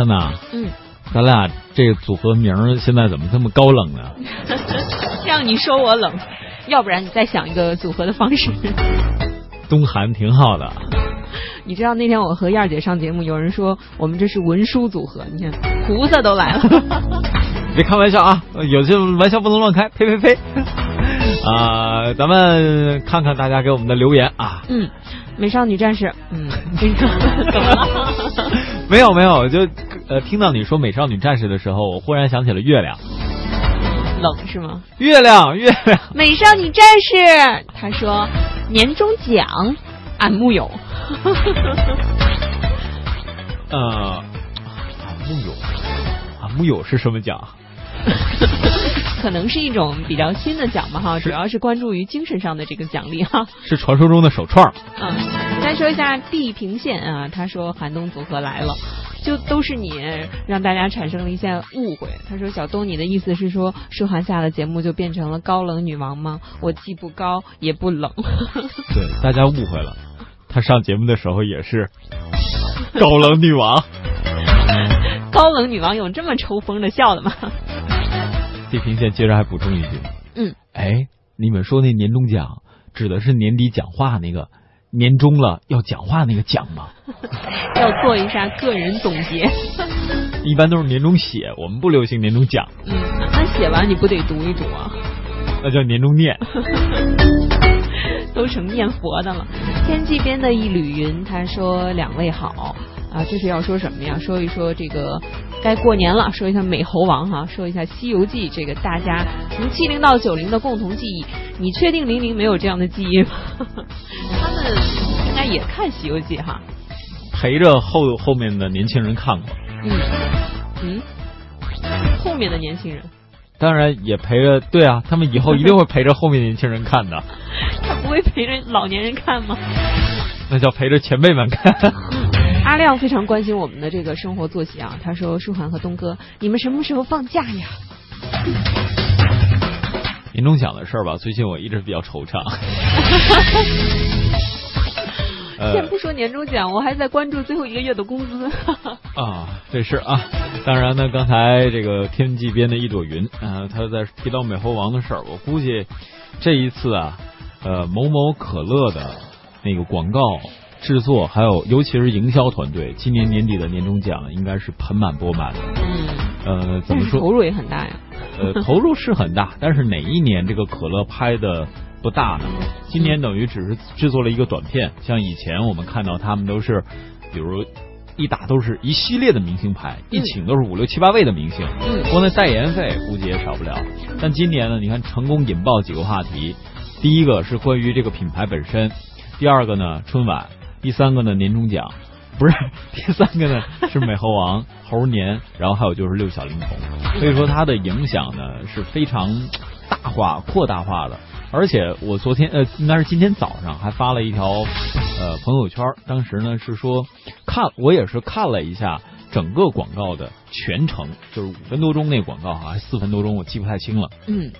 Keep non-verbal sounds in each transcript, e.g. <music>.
安娜，嗯，咱俩这个组合名儿现在怎么这么高冷呢？<laughs> 让你说我冷，要不然你再想一个组合的方式。东韩挺好的，你知道那天我和燕儿姐上节目，有人说我们这是文书组合，你看菩萨都来了。<laughs> 别开玩笑啊，有些玩笑不能乱开，呸呸呸！<laughs> 啊、咱们看看大家给我们的留言啊，嗯，美少女战士，嗯？没有没有，就呃听到你说美少女战士的时候，我忽然想起了月亮，冷是吗？月亮月亮，<laughs> 美少女战士，他说年终奖，俺木有。<laughs> 呃，俺木有俺木有是什么奖？<laughs> 可能是一种比较新的奖吧，哈，主要是关注于精神上的这个奖励哈。是传说中的手串。嗯，再说一下地平线啊，他说寒冬组合来了，就都是你让大家产生了一些误会。他说小东，你的意思是说舒涵下了节目就变成了高冷女王吗？我既不高也不冷。对，大家误会了，他上节目的时候也是高冷女王。<laughs> 高冷女王有这么抽风的笑的吗？地平线接着还补充一句，嗯，哎，你们说那年终奖指的是年底讲话那个年终了要讲话那个奖吗？<laughs> 要做一下个人总结。<laughs> 一般都是年终写，我们不流行年终讲，嗯，那写完你不得读一读啊？那叫年终念。<laughs> 都成念佛的了。天际边的一缕云，他说：“两位好啊，这是要说什么呀？说一说这个该过年了，说一下美猴王哈，说一下《西游记》这个大家从七零到九零的共同记忆。你确定零零没有这样的记忆吗？<laughs> 他们应该也看《西游记》哈。陪着后后面的年轻人看过，嗯嗯，后面的年轻人，当然也陪着，对啊，他们以后一定会陪着后面年轻人看的，<laughs> 他不会陪着老年人看吗？那叫陪着前辈们看。<laughs> 阿亮非常关心我们的这个生活作息啊，他说：“舒涵和东哥，你们什么时候放假呀？”年终奖的事儿吧，最近我一直比较惆怅。<laughs> 呃先不说年终奖，我还在关注最后一个月的工资。<laughs> 啊，这是啊，当然呢，刚才这个天际边的一朵云，啊、他在提到美猴王的事儿，我估计这一次啊，呃，某某可乐的那个广告制作，还有尤其是营销团队，今年年底的年终奖应该是盆满钵满的。嗯，呃，怎么说？投入也很大呀。呃，投入是很大，但是哪一年这个可乐拍的不大呢？今年等于只是制作了一个短片，像以前我们看到他们都是，比如一打都是一系列的明星牌，一请都是五六七八位的明星，嗯光那代言费估计也少不了。但今年呢，你看成功引爆几个话题，第一个是关于这个品牌本身，第二个呢春晚，第三个呢年终奖。不是，第三个呢是美猴王 <laughs> 猴年，然后还有就是六小龄童，所以说它的影响呢是非常大化、扩大化的。而且我昨天呃，应该是今天早上还发了一条呃朋友圈，当时呢是说看我也是看了一下整个广告的全程，就是五分多钟那广告哈，还是四分多钟，我记不太清了。嗯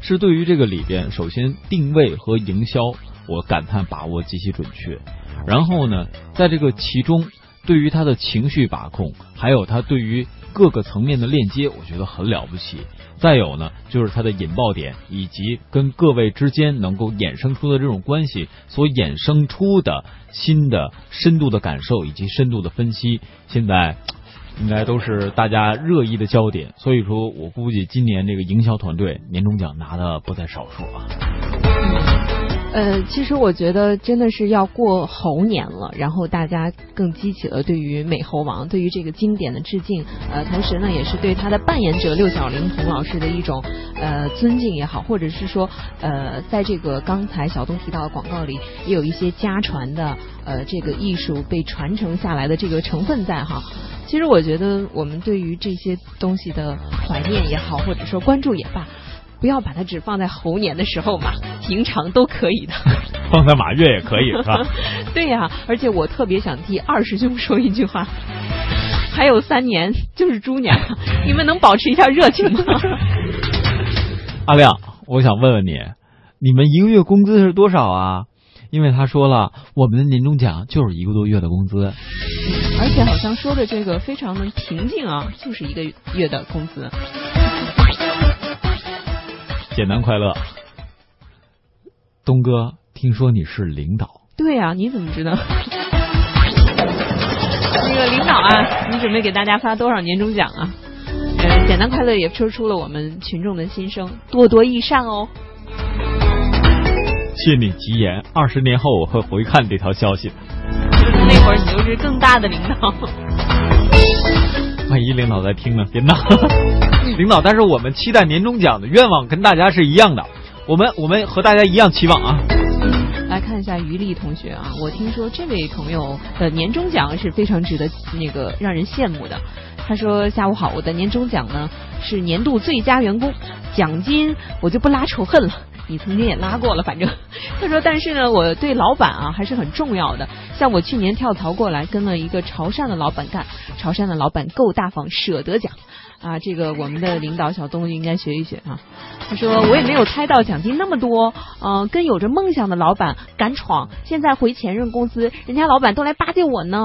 是对于这个里边，首先定位和营销，我感叹把握极其准确。然后呢，在这个其中，对于他的情绪把控，还有他对于各个层面的链接，我觉得很了不起。再有呢，就是他的引爆点，以及跟各位之间能够衍生出的这种关系所衍生出的新的深度的感受以及深度的分析，现在应该都是大家热议的焦点。所以说我估计今年这个营销团队年终奖拿的不在少数啊。呃，其实我觉得真的是要过猴年了，然后大家更激起了对于美猴王、对于这个经典的致敬，呃，同时呢，也是对他的扮演者六小龄童老师的一种呃尊敬也好，或者是说呃，在这个刚才小东提到的广告里，也有一些家传的呃这个艺术被传承下来的这个成分在哈。其实我觉得我们对于这些东西的怀念也好，或者说关注也罢。不要把它只放在猴年的时候嘛，<laughs> 平常都可以的。<laughs> 放在马月也可以是吧？<laughs> 对呀、而且我特别想替二师兄说一句话，还有三年就是猪年了，你们能保持一下热情吗？阿亮，我想问问你，你们一个月工资是多少啊？因为他说了，我们的年终奖就是一个多月的工资，而且好像说的这个非常的平静啊，就是一个月的工资。简单快乐。东哥，听说你是领导？对呀，你怎么知道？那个领导啊，你准备给大家发多少年终奖啊？呃，简单快乐也说出了我们群众的心声，多多益善哦。谢你吉言，二十年后我会回看这条消息。那会儿你就是更大的领导。万一领导在听呢？别闹，领导。但是我们期待年终奖的愿望跟大家是一样的，我们我们和大家一样期望啊。来看一下于丽同学啊，我听说这位朋友的年终奖是非常值得那个让人羡慕的。他说：“下午好，我的年终奖呢是年度最佳员工奖金，我就不拉仇恨了。你曾经也拉过了，反正。”他说：“但是呢，我对老板啊还是很重要的。像我去年跳槽过来，跟了一个潮汕的老板干，潮汕的老板够大方，舍得奖啊。这个我们的领导小东应该学一学啊。”他说：“我也没有猜到奖金那么多，嗯，跟有着梦想的老板敢闯，现在回前任公司，人家老板都来巴结我呢。”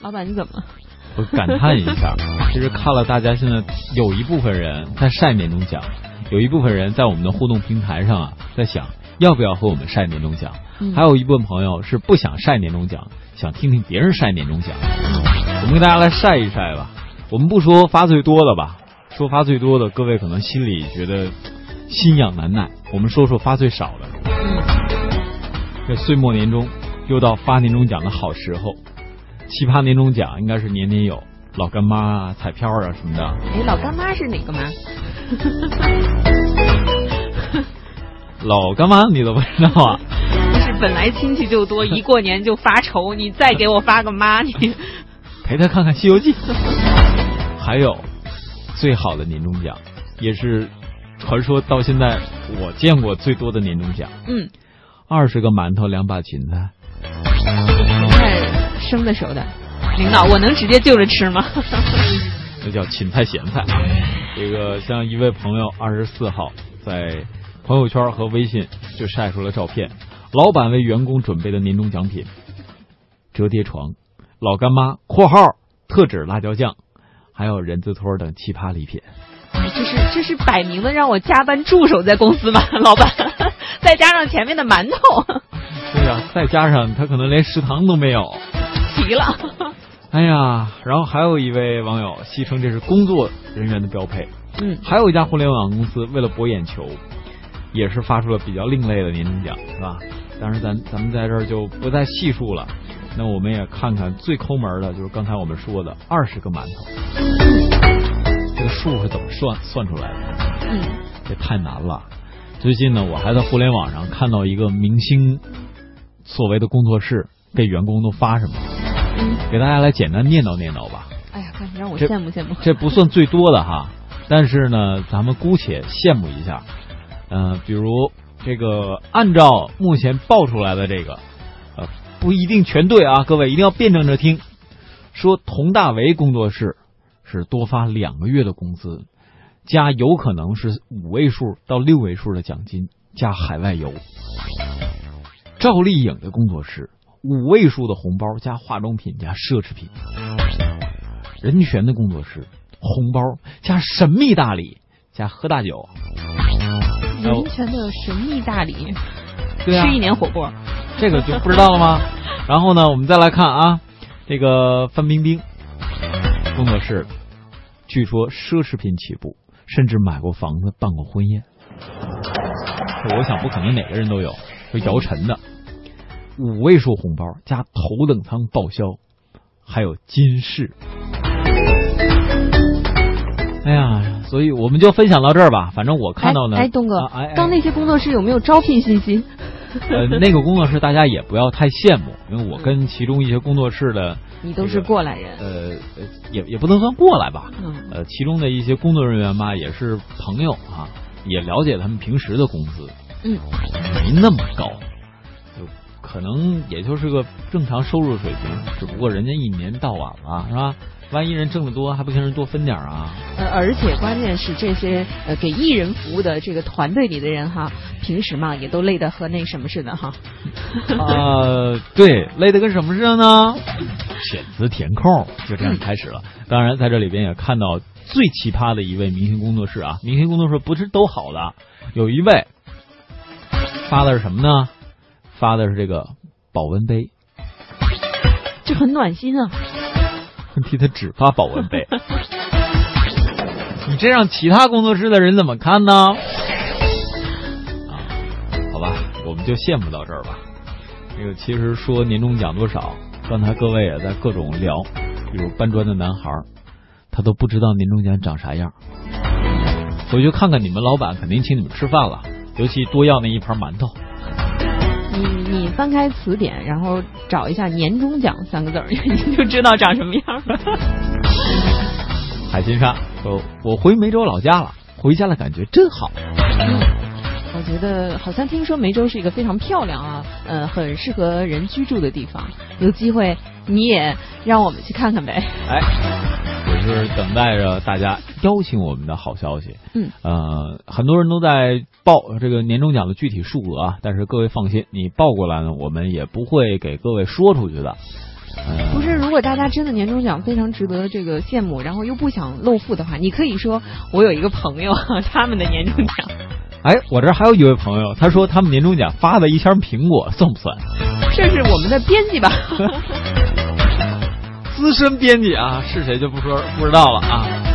老板，你怎么？我感叹一下，其实看了大家现在有一部分人在晒年终奖，有一部分人在我们的互动平台上啊，在想要不要和我们晒年终奖，还有一部分朋友是不想晒年终奖，想听听别人晒年终奖。我们给大家来晒一晒吧。我们不说发最多的吧，说发最多的，各位可能心里觉得心痒难耐。我们说说发最少的。这岁末年终又到发年终奖的好时候。奇葩年终奖应该是年年有，老干妈啊、彩票啊什么的。哎，老干妈是哪个妈？<laughs> 老干妈你都不知道啊？本来亲戚就多，<laughs> 一过年就发愁，你再给我发个妈，你 <laughs> 陪他看看《西游记》。还有最好的年终奖，也是传说到现在我见过最多的年终奖。嗯，二十个馒头，两把芹菜。生的熟的，领导，我能直接就着吃吗？<laughs> 这叫芹菜咸菜。这个像一位朋友二十四号在朋友圈和微信就晒出了照片，老板为员工准备的年终奖品：折叠床、老干妈（括号特指辣椒酱），还有人字拖等奇葩礼品。这是这是摆明的让我加班助手在公司吗？<laughs> 老板，<laughs> 再加上前面的馒头。<laughs> 对呀，再加上他可能连食堂都没有。急了，哎呀，然后还有一位网友戏称这是工作人员的标配。嗯，还有一家互联网公司为了博眼球，也是发出了比较另类的年终奖，是吧？但是，咱咱们在这儿就不再细数了。那我们也看看最抠门的，就是刚才我们说的二十个馒头，这个数是怎么算算出来的？嗯，这太难了。最近呢，我还在互联网上看到一个明星所谓的工作室给员工都发什么。给大家来简单念叨念叨吧。哎呀，快让我羡慕羡慕。这不算最多的哈，但是呢，咱们姑且羡慕一下。嗯，比如这个，按照目前爆出来的这个，呃，不一定全对啊，各位一定要辩证着听。说佟大为工作室是多发两个月的工资，加有可能是五位数到六位数的奖金，加海外游。赵丽颖的工作室。五位数的红包加化妆品加奢侈品，人权的工作室红包加神秘大礼加喝大酒，人权的神秘大礼，<laughs> 对啊，吃一年火锅，<laughs> 这个就不知道了吗？<laughs> 然后呢，我们再来看啊，这个范冰冰工作室，据说奢侈品起步，甚至买过房子办过婚宴，我想不可能哪个人都有，就姚晨的。五位数红包加头等舱报销，还有金饰。哎呀，所以我们就分享到这儿吧。反正我看到呢，哎，东哥，哎刚那些工作室有没有招聘信息？呃，那个工作室大家也不要太羡慕，因为我跟其中一些工作室的，<laughs> 你都是过来人。呃，也也不能算过来吧。嗯。呃，其中的一些工作人员吧，也是朋友啊，也了解他们平时的工资。嗯。没那么高。可能也就是个正常收入水平，只不过人家一年到晚了，是吧？万一人挣得多，还不跟人多分点啊？呃，而且关键是这些呃给艺人服务的这个团队里的人哈，平时嘛也都累得和那什么似的哈。呃，<laughs> 对，累得跟什么似的呢？填词填空，就这样开始了。当然，在这里边也看到最奇葩的一位明星工作室啊，明星工作室不是都好的，有一位发的是什么呢？发的是这个保温杯，这很暖心啊。问题他只发保温杯，<laughs> 你这让其他工作室的人怎么看呢？啊，好吧，我们就羡慕到这儿吧。这个其实说年终奖多少，刚才各位也在各种聊，比如搬砖的男孩，他都不知道年终奖长啥样。回去看看你们老板，肯定请你们吃饭了，尤其多要那一盘馒头。你你翻开词典，然后找一下“年终奖”三个字儿，你就知道长什么样了。<laughs> 海心沙说：“我回梅州老家了，回家的感觉真好。”我觉得好像听说梅州是一个非常漂亮啊，呃，很适合人居住的地方。有机会你也让我们去看看呗。哎。我是等待着大家邀请我们的好消息。嗯，呃，很多人都在报这个年终奖的具体数额啊，但是各位放心，你报过来呢，我们也不会给各位说出去的。不是，如果大家真的年终奖非常值得这个羡慕，然后又不想露富的话，你可以说我有一个朋友，<laughs> 他们的年终奖。哎，我这还有一位朋友，他说他们年终奖发了一箱苹果，算不算？这是我们的编辑吧？<laughs> 资深编辑啊，是谁就不说不知道了啊。